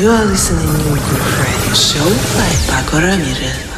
You are listening to Groove Radio Show by Pako Ramirez.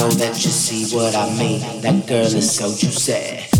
know that you see what I mean. That girl is so you said.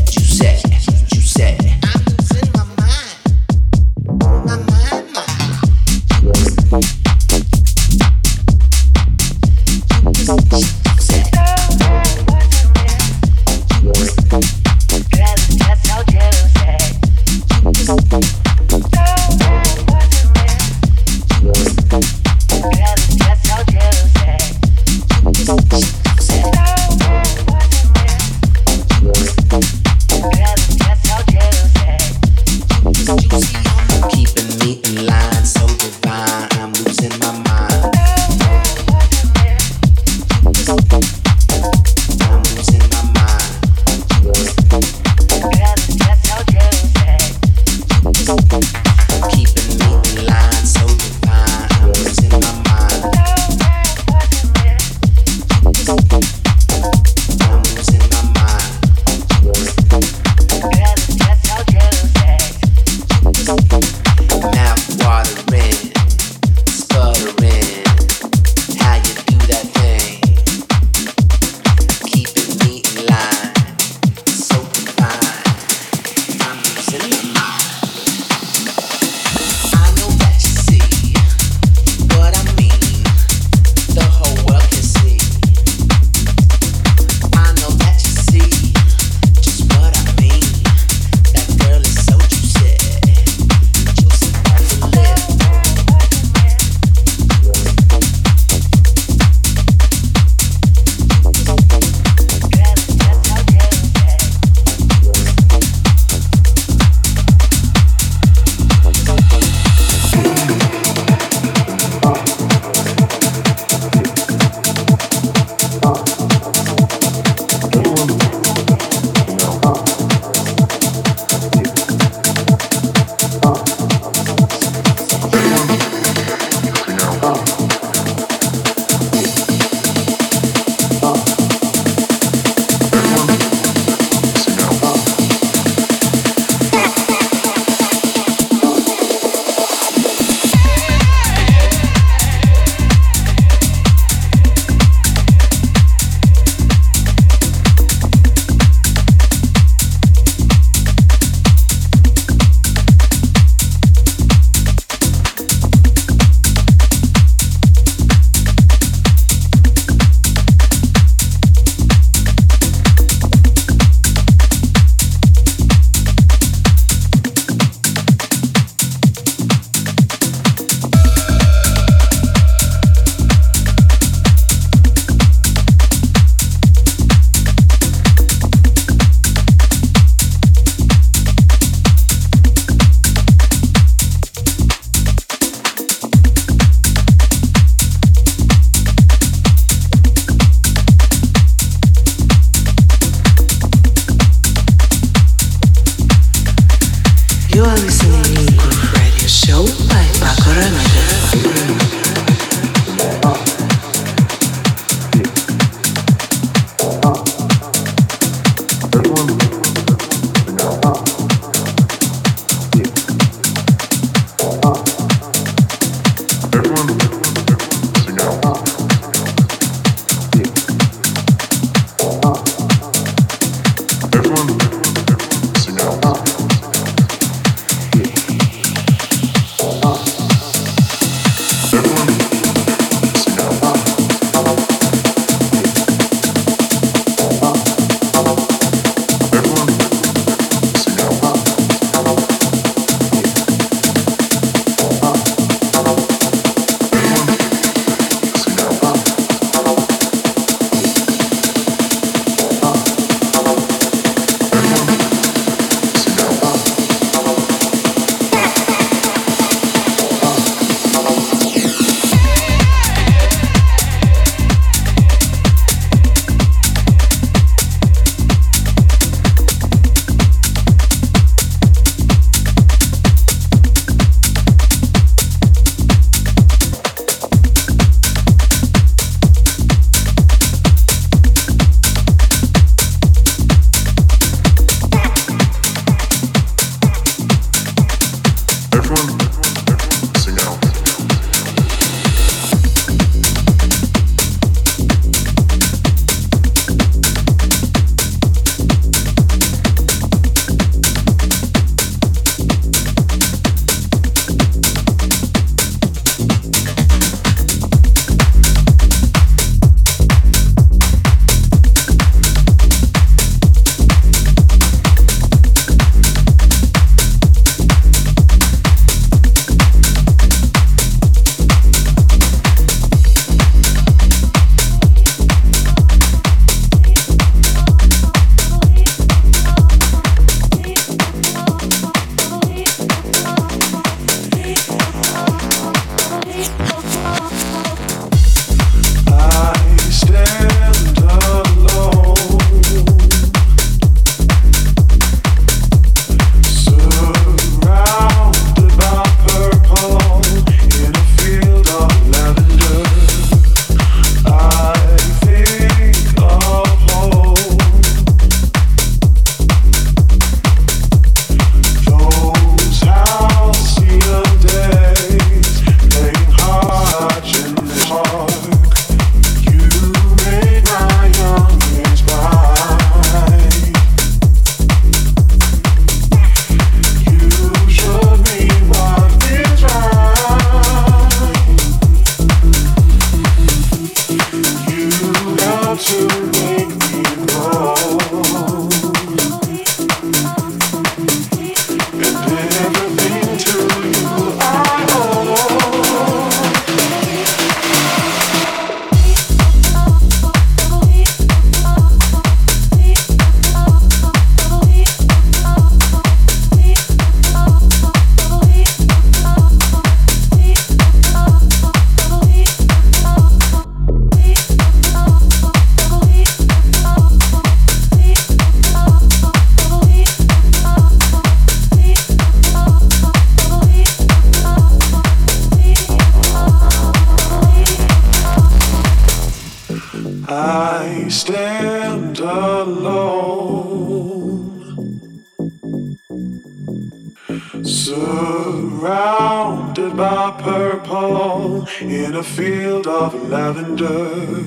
Surrounded by purple in a field of lavender,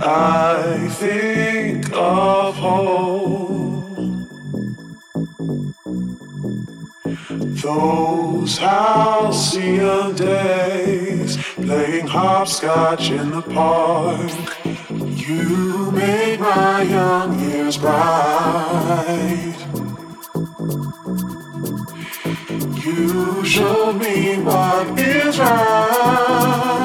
I think of home. Those halcyon days, playing hopscotch in the park. You made my young years bright. You showed me what is right.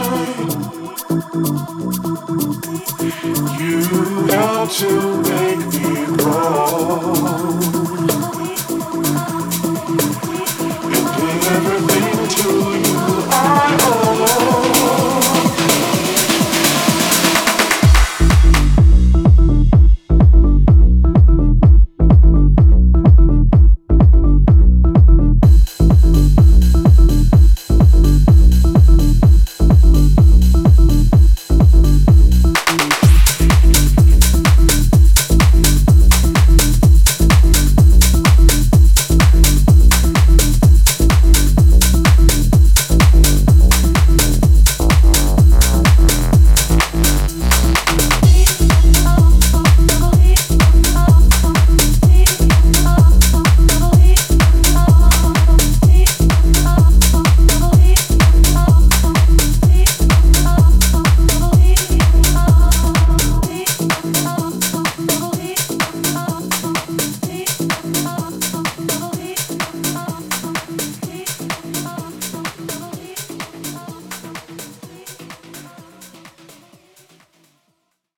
You helped to make me grow.